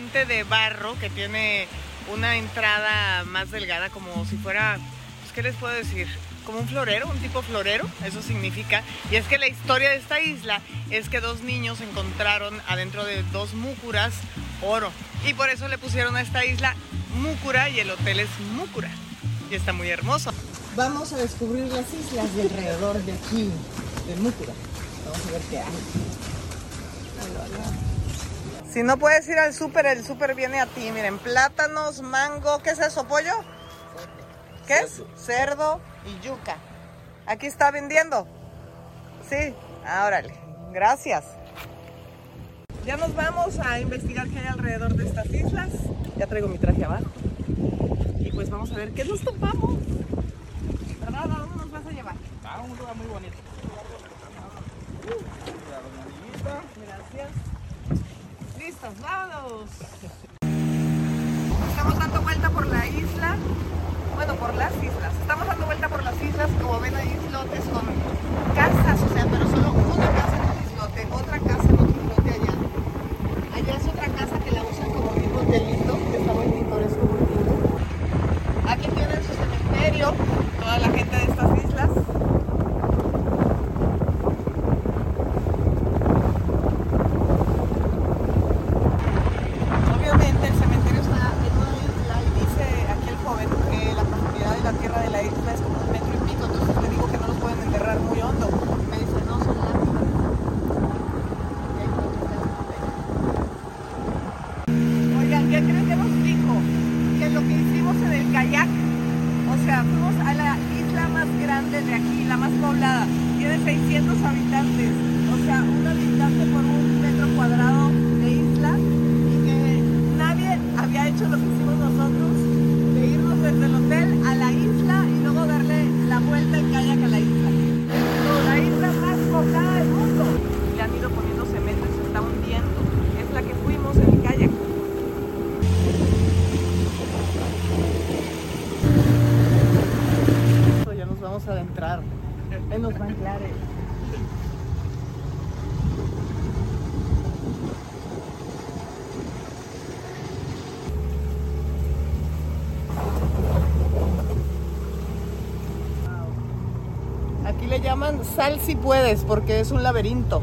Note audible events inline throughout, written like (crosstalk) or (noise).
de barro que tiene una entrada más delgada, como si fuera, pues, ¿qué les puedo decir? Como un florero, un tipo florero, eso significa. Y es que la historia de esta isla es que dos niños encontraron adentro de dos múcuras oro. Y por eso le pusieron a esta isla Múcura y el hotel es Múcura. Y está muy hermoso. Vamos a descubrir las islas de alrededor de aquí, de Múcura. Vamos a ver qué hay. Si no puedes ir al súper, el súper viene a ti. Miren, plátanos, mango, ¿qué es eso? ¿Pollo? ¿Qué es? Cerdo y yuca. Aquí está vendiendo. Sí, ah, órale. Gracias. Ya nos vamos a investigar qué hay alrededor de estas islas. Ya traigo mi traje abajo. Y pues vamos a ver qué nos topamos. ¿Verdad? ¿A dónde nos vas a llevar? A un lugar muy bonito. Gracias. Estamos dando vuelta por la isla. Bueno, por las islas. Estamos dando vuelta por las islas. Como ven, hay islotes con casas, o sea, pero solo una casa en un islote, otra casa en otro islote allá. Allá es otra casa que la usan como tipo hotelito, que está muy pintoresco, muy lindo. Aquí tienen su cementerio, toda la gente de estas islas. Obviamente el cementerio está en una isla y dice aquí el joven que la profundidad de la tierra de la isla es como un metro y pico, entonces le digo que no lo pueden enterrar muy hondo. Me dice, no, son lápidas. Y ahí creo que está el cementerio. Oigan, ¿qué creen que nos dijo? Que lo que hicimos en el kayak, o sea, fuimos a la isla más grande de aquí, la más poblada, tiene 600 habitantes, o sea, un habitante por un metro cuadrado de isla y que nadie había hecho lo que hicimos nosotros, de irnos desde el hotel a la isla y luego darle la vuelta en kayak a la isla. No, la isla más poblada del mundo. Le han ido poniendo cemento y se está hundiendo. Es la que fuimos en el kayak. Ya nos vamos a adentrar en los manglares. Aquí le llaman sal si puedes porque es un laberinto.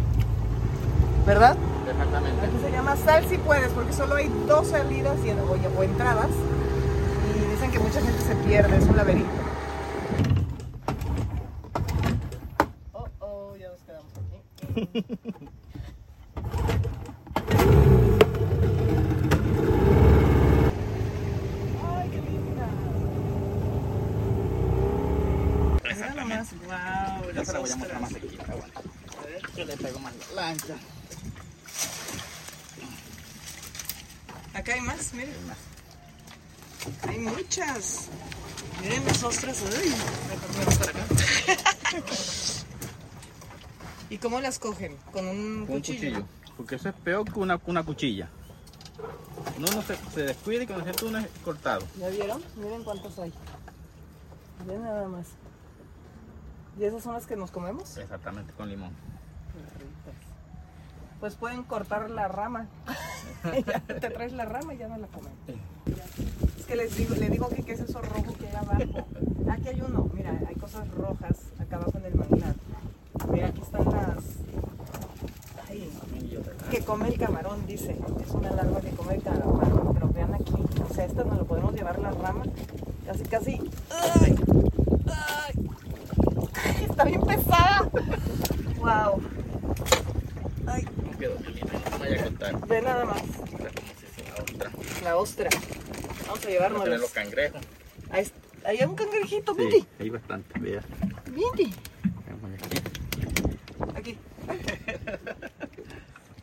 ¿Verdad? Exactamente. Aquí se llama sal si puedes porque solo hay dos salidas y, o, o entradas. Y dicen que mucha gente se pierde, es un laberinto. Oh, oh, ya nos quedamos aquí. (laughs) Ay, qué linda. Mira nomás, wow, Ya se la voy a las mostrar más ostras. cerquita, bueno. A ver, yo le pego más la lancha. Acá hay más, miren. Hay más. Hay muchas. Miren las ostras. Uy, mejor para acá. ¿Y cómo las cogen? ¿Con un Con un cuchillo? Porque eso es peor que una, una cuchilla. No, no se, se descuida y cuando siente uno es cortado. ¿Ya vieron? Miren cuántas hay. Miren nada más. ¿Y esas son las que nos comemos? Exactamente, con limón. Pues pueden cortar la rama. (laughs) Te traes la rama y ya no la comen. Es que les digo, le digo que qué es eso rojo que hay abajo. Aquí hay uno, mira, hay cosas rojas acá abajo en el manglar. Mira, aquí están las. Ay, que come el camarón, dice. Es una larva que come el camarón. Pero vean aquí, o sea, esta no lo podemos llevar la rama. Casi, casi. ¡Ay! ¡Ay! Está bien pesada. ¡Wow! ¡Ay! No quedó, no vaya a contar. Ve nada más. La otra. La ostra. Vamos a Vamos a llevárnosla. tener los cangrejos. Ahí, hay un cangrejito, Sí, Vindi. hay bastante, vea. Aquí. Aquí.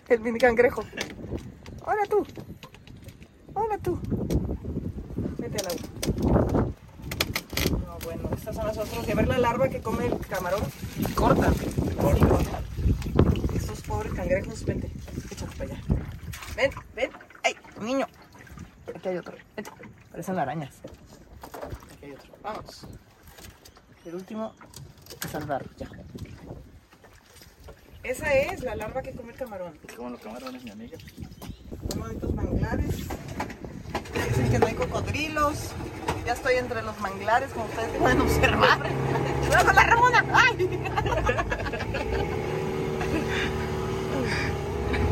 El mini cangrejo. Hola tú. Hola tú. Vete al agua. Estas son las ostras. Y a ver la larva que come el camarón. Y corta. Corta. Estos pobres cangrejos, vente. Échate para allá. Ven, ven. ¡Ay, niño! Aquí hay otro. Vente. Parecen arañas. Aquí hay otro. Vamos. El último es salvar ya. Esa es la larva que come el camarón. Como los camarones, mi amiga. Son bonitos manglares. Dicen que no hay cocodrilos. Ya estoy entre los manglares, como ustedes pueden observar. ¡Vamos la Ramona! ¡Ay!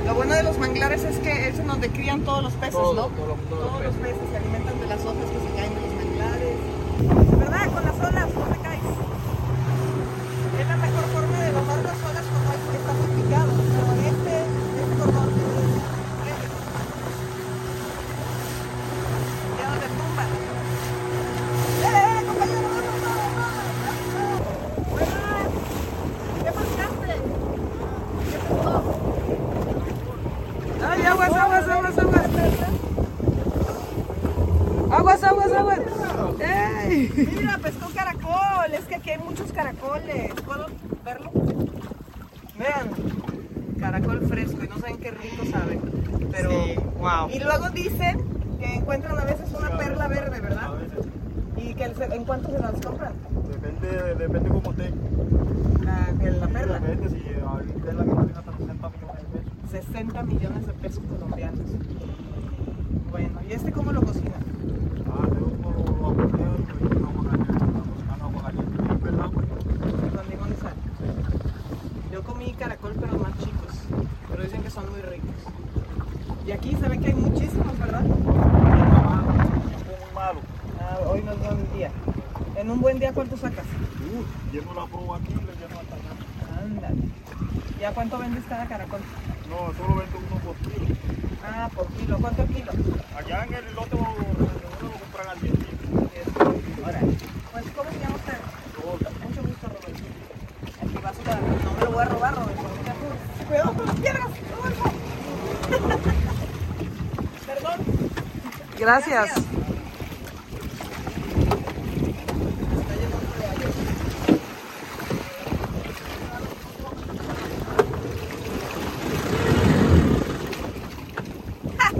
Lo bueno de los manglares es que es en donde crían todos los peces, ¿no? todo todos los todos los peces. peces se alimentan de las hojas que se caen de los manglares. ¿Verdad? Con las olas no te caes. Es la mejor forma de bajar las olas cuando hay que está muy picado. Pero este, este cordón es ya no te tumba. ¡Eh, compañero! ¡No, no, no, no! ¡Buenas! ¿Qué pasaste? ¿Qué pasó? ¡Ay, aguas, aguas, aguas, aguas! ¡Aguas, aguas, aguas! ¡Ey! Mira, pescó caracol. Es que aquí hay muchos caracoles. ¿Puedo verlo? Vean. Caracol fresco y no saben qué rico sabe. Pero. Sí, wow. Y luego dicen que encuentran a veces una perla verde, ¿verdad? A veces, ¿Y que en cuánto se las compran? depende, depende cómo esté. La, que la perla. Depende si ahorita la vale hasta 60 millones de pesos. 60 millones de pesos colombianos. Bueno, ¿y este cómo lo cocina? Ah, tengo como lo aporteado y pues agua caliente. Cocinando agua caliente. Y verdad, pues. Con limón y sal. Yo comí caracol, pero más chicos. Pero dicen que son muy ricos. Y aquí se ve que hay muchísimos, ¿verdad? Muy malo. Ah, hoy no es buen día. En un buen día, ¿cuánto sacas? Uh, aquí y le lleno hasta allá. Ándale. ¿Y a cuánto vendes cada caracol? No, solo vendo uno por kilo. Ah, por kilo. ¿Cuánto el kilo? Allá en el lote uno lo compran al 10 kilos. Ahora. Pues, ¿cómo se llama usted? Mucho gusto, Roberto. Aquí va su No me lo voy a robar, Roberto. Cuidado con las piedras. (laughs) Perdón. Gracias.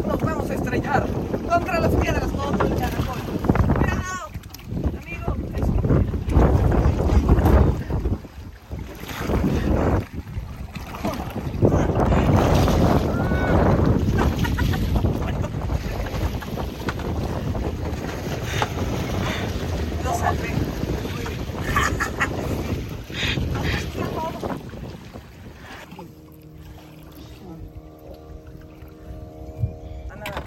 Nos vamos a estrellar contra las piedras todo el caracol. ¡Cuidado! Amigo, eso. Lo salvé. Muy bien. A nada.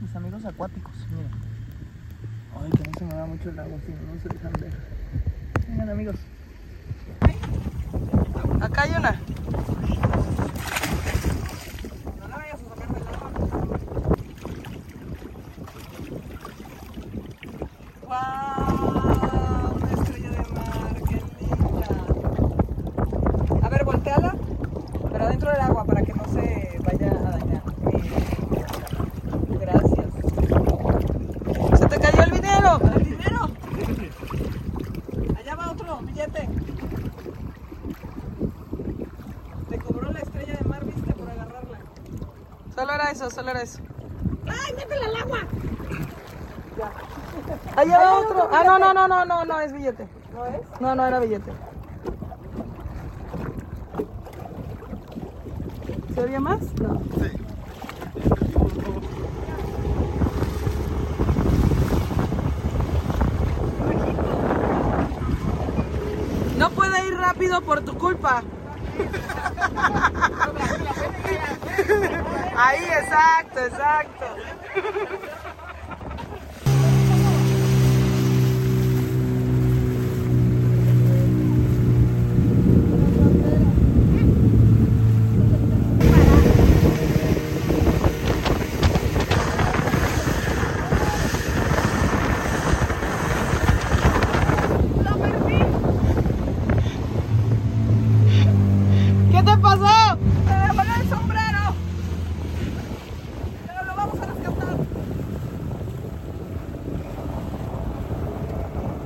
Mis amigos acuáticos, mira. Ay, que no se no, se dejan ver. Vengan, amigos. Acá hay una. ¡Wow! Una estrella de mar, qué linda. A ver, volteala, pero dentro del agua para que no se vaya a dañar. Gracias. ¿Se te cayó el dinero? ¿El dinero? Allá va otro billete. Te cobró la estrella de mar, viste, por agarrarla. Solo era eso, solo era eso. ¡Ay, métela al agua! Ya. Allá va otro. Ah, no, no, no, no, no, no, es billete. ¿No es? No, no era billete. ¿Se había más? No. No puede ir rápido por tu culpa. (laughs) Ahí, exacto, exacto. ¿Qué te pasó? ¡Me voló el sombrero! Pero lo vamos a rescatar.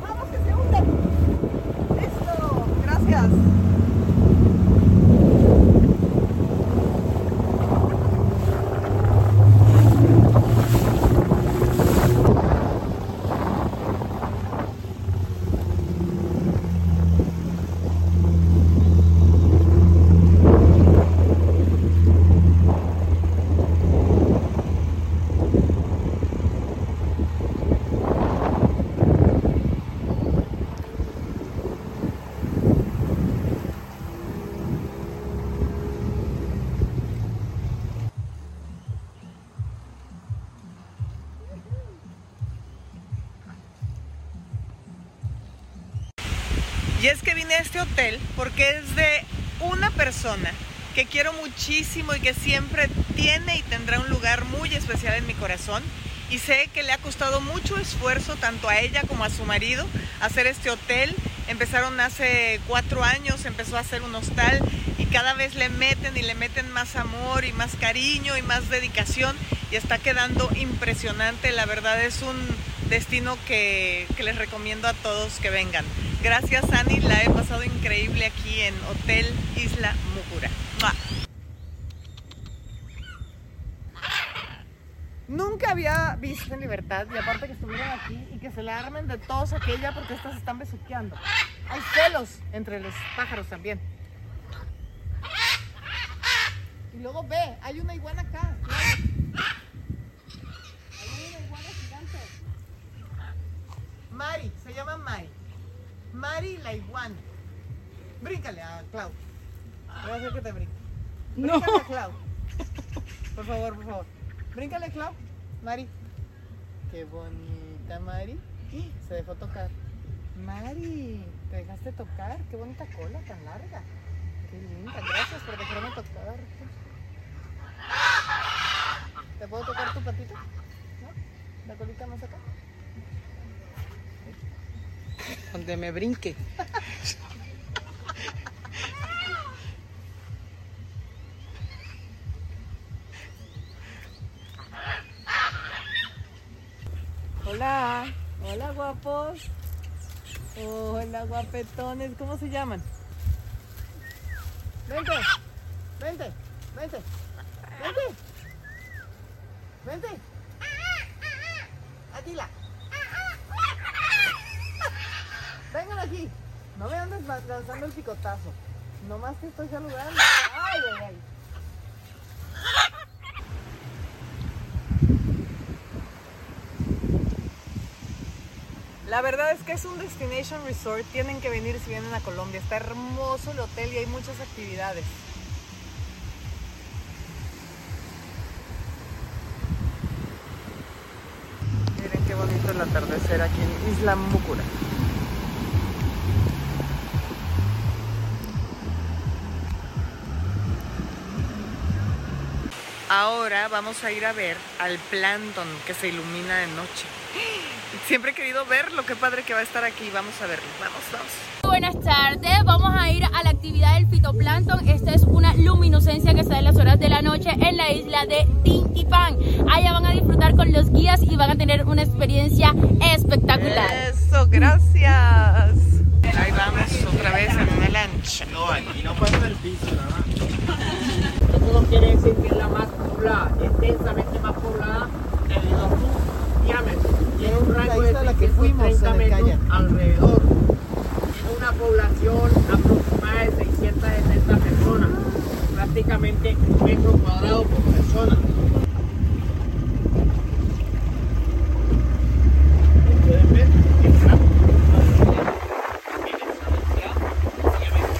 ¡Vamos, que se hunde! ¡Listo! Gracias. Y es que vine este hotel porque es de una persona que quiero muchísimo y que siempre tiene y tendrá un lugar muy especial en mi corazón. Y sé que le ha costado mucho esfuerzo tanto a ella como a su marido hacer este hotel. Empezaron hace cuatro años, empezó a hacer un hostal y cada vez le meten y le meten más amor y más cariño y más dedicación y está quedando impresionante. La verdad es un destino que les recomiendo a todos que vengan. Gracias Ani, la he pasado increíble aquí en Hotel Isla Mucura. ¡Mua! Nunca había visto en libertad y aparte que estuvieran aquí y que se le armen de todos aquella porque estas están besuqueando. Hay celos entre los pájaros también. Y luego ve, hay una iguana acá. Hay una iguana gigante. Mari, se llama Mari. Mari la iguana. Bríncale a Clau. Voy a hacer que te brinque. No. Bríncale a Clau. Por favor, por favor. Bríncale, Clau. Mari. Qué bonita, Mari. Se dejó tocar. Mari, ¿te dejaste tocar? Qué bonita cola tan larga. Qué linda. Gracias por dejarme tocar. ¿Te puedo tocar tu patita? ¿No? ¿La colita más acá? Donde me brinque. Hola, hola guapos. Hola guapetones, ¿cómo se llaman? Vente, vente, vente, vente, vente. Atila. Vengan aquí. No me andes lanzando el picotazo. Nomás te estoy saludando. Ay, ay, ay. La verdad es que es un destination resort. Tienen que venir si vienen a Colombia. Está hermoso el hotel y hay muchas actividades. Miren qué bonito el atardecer aquí en Isla Mucura. Ahora vamos a ir a ver al plancton que se ilumina de noche. Siempre he querido verlo, qué padre que va a estar aquí. Vamos a verlo. Vamos, vamos. Buenas tardes, vamos a ir a la actividad del fitoplancton. Esta es una luminiscencia que sale en las horas de la noche en la isla de Tintipan. Allá van a disfrutar con los guías y van a tener una experiencia espectacular. Eso, gracias. Ahí vamos otra vez en una lancha. No, aquí no pasa el piso, nada. Eso no quiere decir que es la más densamente más poblada de longitud, diámetro. Tiene un rango de isla a la que fuimos, 630 en el metros kayak. alrededor. Tiene una población aproximada de 670 personas, prácticamente un metro cuadrado por persona. Como pueden ver, el campo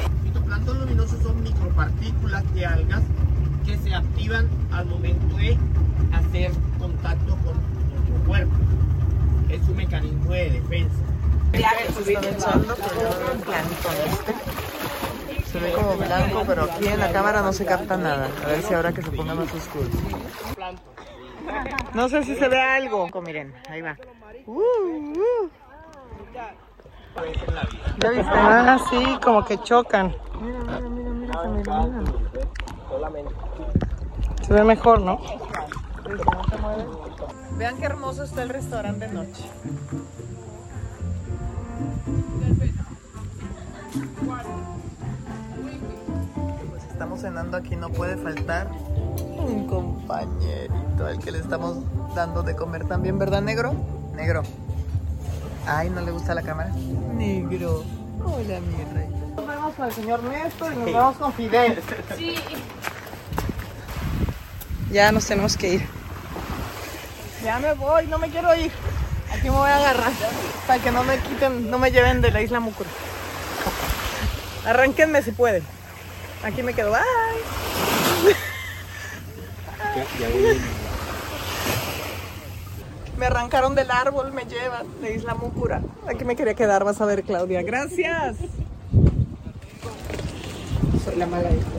Los fitoplancton luminosos son micropartículas de algas que se activan al momento de hacer contacto con nuestro cuerpo. Es un mecanismo de defensa. Se están echando, pero yo veo el plancton este. Se ve como blanco, pero aquí en la cámara no se capta nada. A ver si ahora que se ponga más oscuro. No sé si se ve algo. Miren, ahí va. Uh, uh. ¿Ya? Ah, sí, como que chocan. Mira, mira, mira, mira, me ilumina. Se ve mejor, ¿no? Sí, si no se mueve. Vean qué hermoso está el restaurante de noche. Pues estamos cenando aquí, no puede faltar un compañerito al que le estamos dando de comer también, ¿verdad, negro? Negro. Ay, ¿no le gusta la cámara? Negro. Hola, mi rey. Nos vemos con el señor Néstor y nos vemos con Fidel. Ya nos tenemos que ir. Ya me voy, no me quiero ir. Aquí me voy a agarrar para que no me quiten, no me lleven de la isla Mucura. Arránquenme si pueden. Aquí me quedo. Bye. Me arrancaron del árbol, me llevan de Isla Mucura. Aquí me quería quedar, vas a ver, Claudia. Gracias. soy la mala todo.